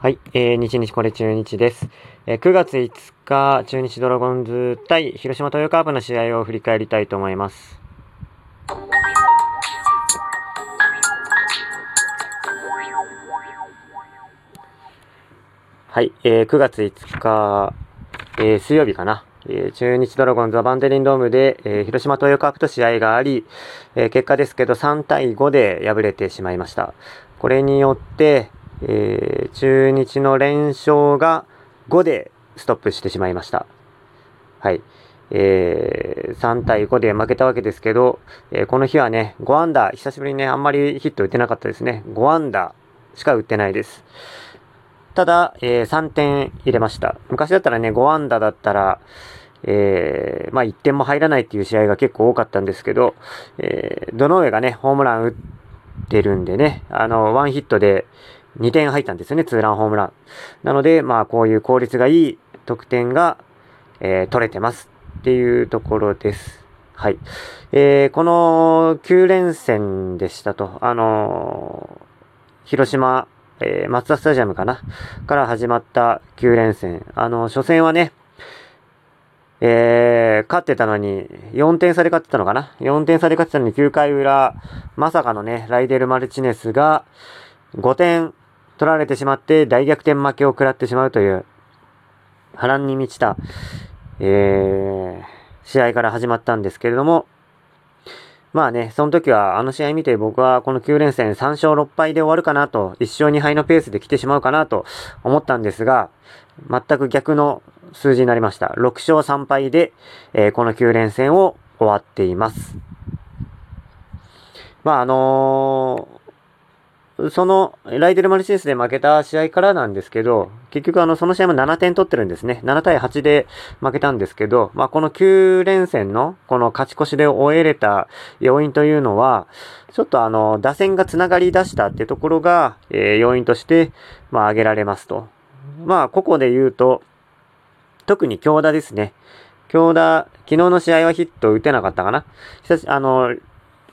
はい、えー、日日これ中日です。えー、9月5日、中日ドラゴンズ対広島トヨカープの試合を振り返りたいと思います。はい、えー、9月5日、えー、水曜日かな。えー、中日ドラゴンズはバンテリンドームで、えー、広島トヨカープと試合があり、えー、結果ですけど3対5で敗れてしまいました。これによって、えー、中日の連勝が5でストップしてしまいました。はい。えー、3対5で負けたわけですけど、えー、この日はね、5安打、久しぶりにね、あんまりヒット打てなかったですね。5安打しか打ってないです。ただ、えー、3点入れました。昔だったらね、5安打だったら、えー、まあ1点も入らないっていう試合が結構多かったんですけど、えー、どの上がね、ホームラン打ってるんでね、あの、ワンヒットで、2点入ったんですよね、ツーランホームラン。なので、まあ、こういう効率がいい得点が、えー、取れてますっていうところです。はい。えー、この9連戦でしたと、あのー、広島、えー、松田スタジアムかな？から始まった9連戦。あの、初戦はね、えー、勝ってたのに、4点差で勝ってたのかな ?4 点差で勝ってたのに9回裏、まさかのね、ライデル・マルチネスが5点取られてしまって大逆転負けを食らってしまうという波乱に満ちた、えー、試合から始まったんですけれども、まあね、その時はあの試合見て僕はこの9連戦3勝6敗で終わるかなと、1勝2敗のペースで来てしまうかなと思ったんですが、全く逆の数字になりました。6勝3敗で、えー、この9連戦を終わっています。まああのーその、ライデルマルシネスで負けた試合からなんですけど、結局あの、その試合も7点取ってるんですね。7対8で負けたんですけど、まあ、この9連戦の、この勝ち越しで終えれた要因というのは、ちょっとあの、打線が繋がり出したってところが、えー、要因として、まあ、挙げられますと。まあ、ここで言うと、特に強打ですね。強打、昨日の試合はヒット打てなかったかな。あの、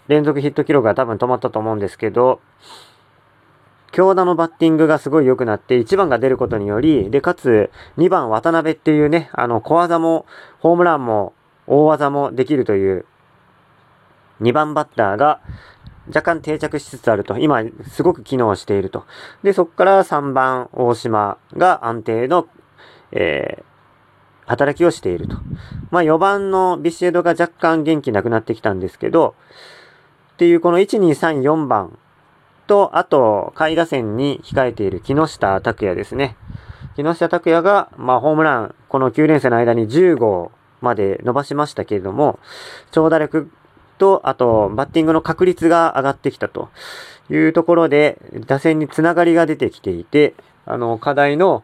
連続ヒット記録が多分止まったと思うんですけど、強打のバッティングがすごい良くなって、1番が出ることにより、で、かつ、2番渡辺っていうね、あの、小技も、ホームランも、大技もできるという、2番バッターが、若干定着しつつあると。今、すごく機能していると。で、そこから3番、大島が安定の、えー、働きをしていると。まあ、4番のビシエドが若干元気なくなってきたんですけど、っていうこの1、2、3、4番と、あと、下位打線に控えている木下拓也ですね。木下拓也が、まあ、ホームラン、この9連戦の間に10号まで伸ばしましたけれども、長打力と、あと、バッティングの確率が上がってきたというところで、打線につながりが出てきていて、あの、課題の、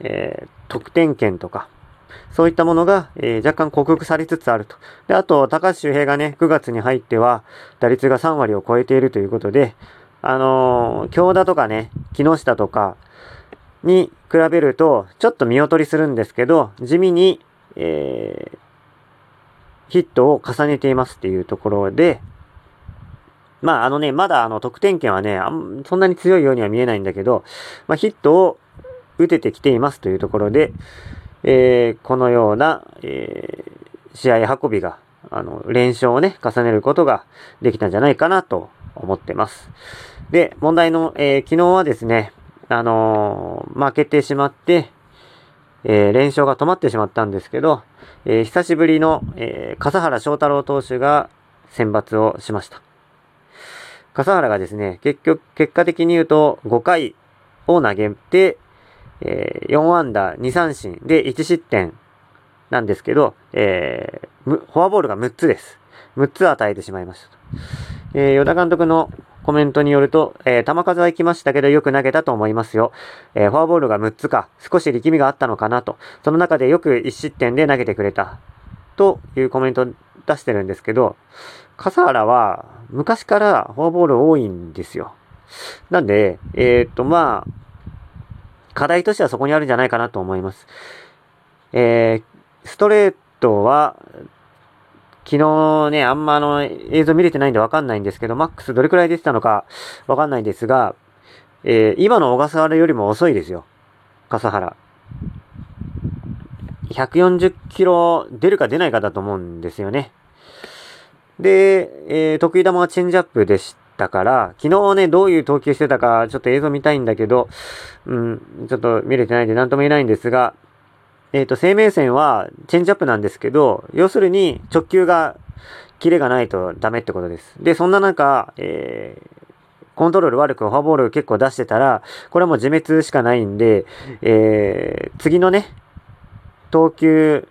えー、得点圏とか、そういったものが、えー、若干克服されつつあると。で、あと、高橋周平がね、9月に入っては、打率が3割を超えているということで、あのー、京田とかね、木下とかに比べると、ちょっと見劣りするんですけど、地味に、えー、ヒットを重ねていますっていうところで、まああのね、まだあの得点圏はね、あんそんなに強いようには見えないんだけど、まあヒットを打ててきていますというところで、えー、このような、えー、試合運びが、あの、連勝をね、重ねることができたんじゃないかなと思ってます。で、問題の、えー、昨日はですね、あのー、負けてしまって、えー、連勝が止まってしまったんですけど、え、久しぶりの、え、笠原翔太郎投手が選抜をしました。笠原がですね、結局、結果的に言うと5回を投げて、えー、4安打2三振で1失点なんですけど、えー、フォアボールが6つです。6つ与えてしまいました。えー、与田監督のコメントによると、えー、球数は行きましたけどよく投げたと思いますよ。えー、フォアボールが6つか、少し力みがあったのかなと。その中でよく1失点で投げてくれた。というコメント出してるんですけど、笠原は昔からフォアボール多いんですよ。なんで、えー、っと、まあ、課題としてはそこにあるんじゃないかなと思います。えー、ストレートは昨日ね、あんまあの、映像見れてないんでわかんないんですけど、マックスどれくらい出てたのかわかんないんですが、えー、今の小笠原よりも遅いですよ。笠原。140キロ出るか出ないかだと思うんですよね。で、えー、得意球はチェンジアップでしたから、昨日ね、どういう投球してたか、ちょっと映像見たいんだけど、うん、ちょっと見れてないんで何とも言えないんですが、えっ、ー、と、生命線はチェンジアップなんですけど、要するに直球が、キレがないとダメってことです。で、そんな中、えー、コントロール悪くフォアボール結構出してたら、これはもう自滅しかないんで、えー、次のね、投球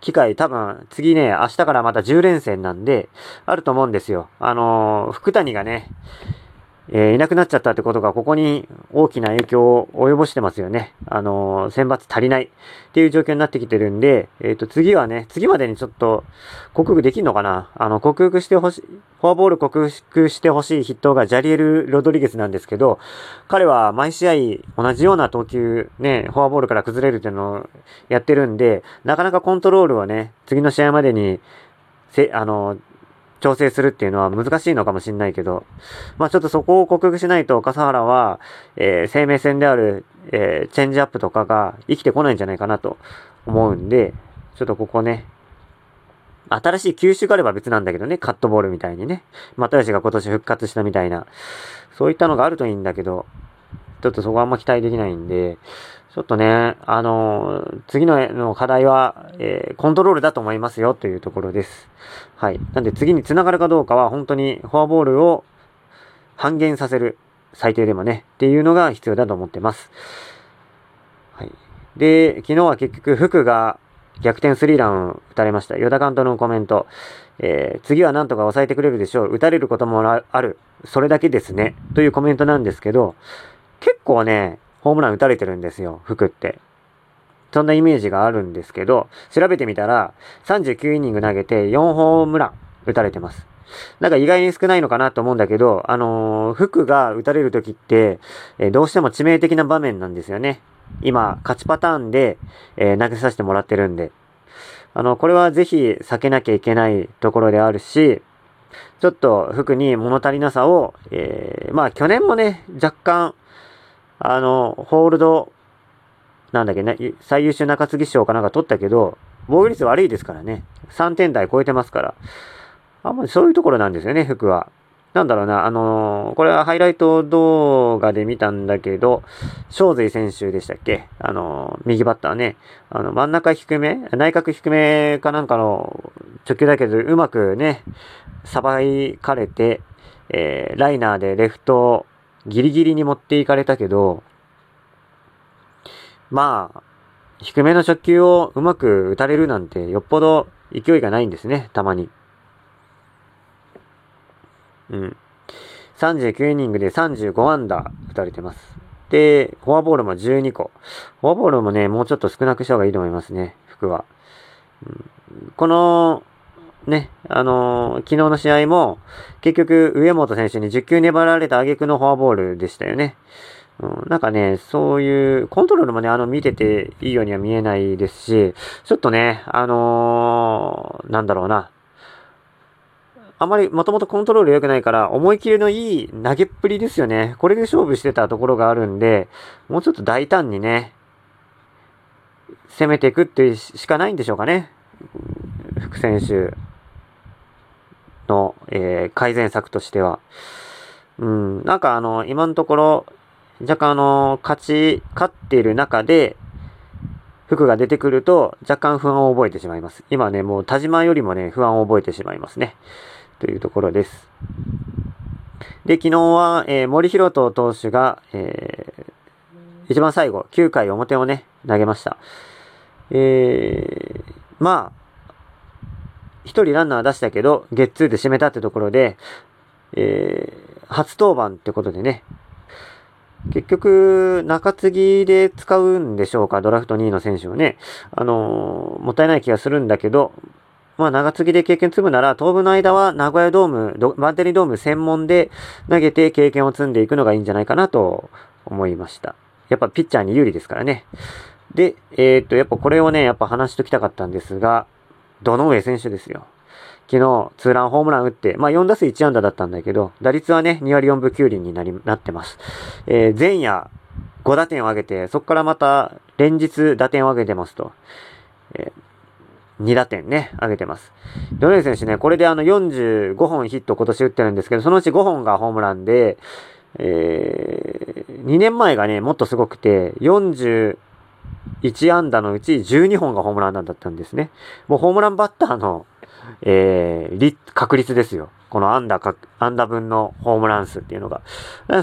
機会多分次ね、明日からまた10連戦なんで、あると思うんですよ。あのー、福谷がね、えー、いなくなっちゃったってことが、ここに大きな影響を及ぼしてますよね。あのー、選抜足りないっていう状況になってきてるんで、えっ、ー、と、次はね、次までにちょっと克服できんのかなあの、克服してほしい、フォアボール克服してほしい筆頭がジャリエル・ロドリゲスなんですけど、彼は毎試合同じような投球、ね、フォアボールから崩れるっていうのをやってるんで、なかなかコントロールはね、次の試合までに、せ、あの、調整するっていうのは難しいのかもしんないけど、まあちょっとそこを克服しないと、笠原は、えー、生命線である、えー、チェンジアップとかが生きてこないんじゃないかなと思うんで、ちょっとここね、新しい球種があれば別なんだけどね、カットボールみたいにね。又吉が今年復活したみたいな、そういったのがあるといいんだけど、ちょっとそこはあんま期待できないんで、ちょっとね、あの、次のの課題は、えー、コントロールだと思いますよというところです。はい。なんで次に繋がるかどうかは本当にフォアボールを半減させる。最低でもね。っていうのが必要だと思ってます。はい。で、昨日は結局福が逆転スリーランを打たれました。ヨダ監督のコメント。えー、次はなんとか抑えてくれるでしょう。打たれることもある。それだけですね。というコメントなんですけど、結構ね、ホームラン打たれてるんですよ、服って。そんなイメージがあるんですけど、調べてみたら、39イニング投げて4ホームラン打たれてます。なんか意外に少ないのかなと思うんだけど、あのー、服が打たれる時って、えー、どうしても致命的な場面なんですよね。今、勝ちパターンで、えー、投げさせてもらってるんで。あの、これはぜひ避けなきゃいけないところであるし、ちょっと服に物足りなさを、えー、まあ去年もね、若干、あの、ホールド、なんだっけね、最優秀中継ぎ賞かなんか取ったけど、防御率悪いですからね。3点台超えてますから。あんまりそういうところなんですよね、服は。なんだろうな、あのー、これはハイライト動画で見たんだけど、正髄選手でしたっけ？あのー、右バッターね。あの、真ん中低め内角低めかなんかの直球だけど、うまくね、さばかれて、えー、ライナーでレフトギリギリに持っていかれたけど、まあ、低めの直球をうまく打たれるなんてよっぽど勢いがないんですね、たまに。うん。39イニングで35アンダー打たれてます。で、フォアボールも12個。フォアボールもね、もうちょっと少なくした方がいいと思いますね、服は。うん、このね、あのー、昨日の試合も、結局、上本選手に10球粘られた挙句のフォアボールでしたよね。うん、なんかね、そういう、コントロールもね、あの、見てていいようには見えないですし、ちょっとね、あのー、なんだろうな。あまり、もともとコントロール良くないから、思い切りのいい投げっぷりですよね。これで勝負してたところがあるんで、もうちょっと大胆にね、攻めていくっていうしかないんでしょうかね。福選手。の、えー、改善策としては。うん、なんかあの、今のところ、若干あの、勝ち、勝っている中で、服が出てくると若干不安を覚えてしまいます。今ね、もう田島よりもね、不安を覚えてしまいますね。というところです。で、昨日は、えー、森弘人投手が、えー、一番最後、9回表をね、投げました。えー、まあ、一人ランナー出したけど、ゲッツーで締めたってところで、えー、初登板ってことでね、結局、中継ぎで使うんでしょうか、ドラフト2位の選手をね。あのー、もったいない気がするんだけど、まあ、長継ぎで経験積むなら、当分の間は名古屋ドーム、バンテリードーム専門で投げて経験を積んでいくのがいいんじゃないかなと思いました。やっぱピッチャーに有利ですからね。で、えー、っと、やっぱこれをね、やっぱ話しときたかったんですが、堂上選手ですよ。昨日、ツーランホームラン打って、まあ4打数1安打だったんだけど、打率はね、2割4分9厘になり、なってます。えー、前夜、5打点を挙げて、そこからまた連日打点を挙げてますと。えー、2打点ね、上げてます。ドネ選手ね、これであの45本ヒット今年打ってるんですけど、そのうち5本がホームランで、えー、2年前がね、もっとすごくて、1安打のうち12本がホームランだったんですね。もうホームランバッターの、えー、確率ですよ。この安打か、安打分のホームラン数っていうのが。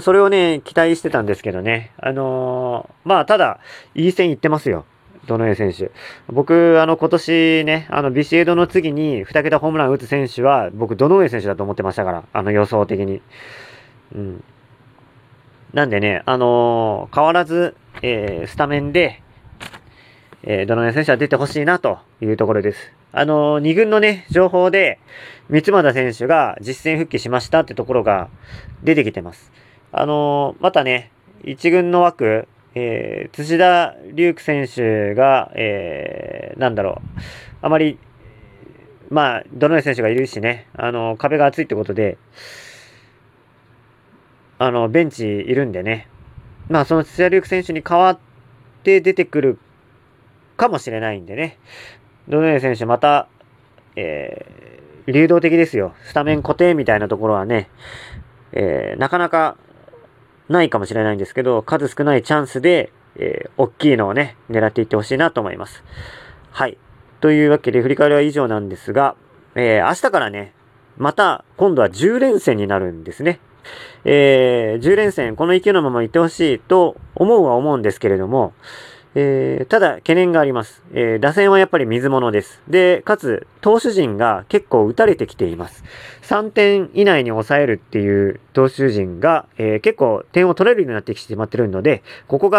それをね、期待してたんですけどね。あのー、まあ、ただ、いい線いってますよ。どの選手。僕、あの、今年ね、あの、ビシエドの次に2桁ホームラン打つ選手は、僕、どの上選手だと思ってましたから、あの予想的に。うん。なんでね、あのー、変わらず、えー、スタメンで、えー、どのような選手は出てほしいなというところです。あのー、2軍のね、情報で、三俣選手が実戦復帰しましたってところが出てきてます。あのー、またね、1軍の枠、えー、土田龍空選手が、えー、なんだろう、あまり、まあ、どのような選手がいるしね、あの、壁が厚いってことで、あの、ベンチいるんでね。まあ、その土屋龍空選手に代わって出てくるかもしれないんでね。ドネー選手また、えー、流動的ですよ。スタメン固定みたいなところはね、えー、なかなかないかもしれないんですけど、数少ないチャンスで、えー、大きいのをね、狙っていってほしいなと思います。はい。というわけで、振り返りは以上なんですが、えー、明日からね、また、今度は10連戦になるんですね。えー、10連戦、この勢いのまま行ってほしいと思うは思うんですけれども、えー、ただ懸念があります。えー、打線はやっぱり水物です。で、かつ、投手陣が結構打たれてきています。3点以内に抑えるっていう投手陣が、えー、結構点を取れるようになってきてしまってるので、ここが